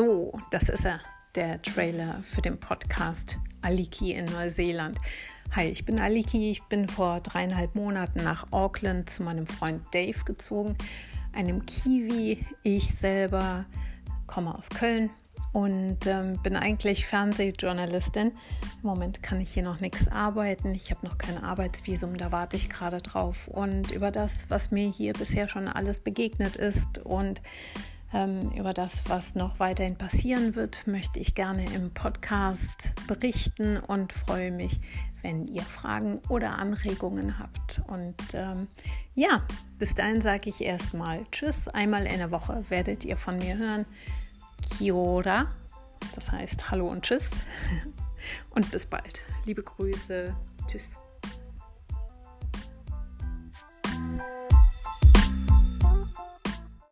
So, das ist er, der Trailer für den Podcast Aliki in Neuseeland. Hi, ich bin Aliki. Ich bin vor dreieinhalb Monaten nach Auckland zu meinem Freund Dave gezogen, einem Kiwi. Ich selber komme aus Köln und ähm, bin eigentlich Fernsehjournalistin. Im Moment kann ich hier noch nichts arbeiten. Ich habe noch kein Arbeitsvisum, da warte ich gerade drauf. Und über das, was mir hier bisher schon alles begegnet ist und über das, was noch weiterhin passieren wird, möchte ich gerne im Podcast berichten und freue mich, wenn ihr Fragen oder Anregungen habt. Und ähm, ja, bis dahin sage ich erstmal Tschüss. Einmal in der Woche werdet ihr von mir hören. Kiora, das heißt Hallo und Tschüss. Und bis bald. Liebe Grüße. Tschüss.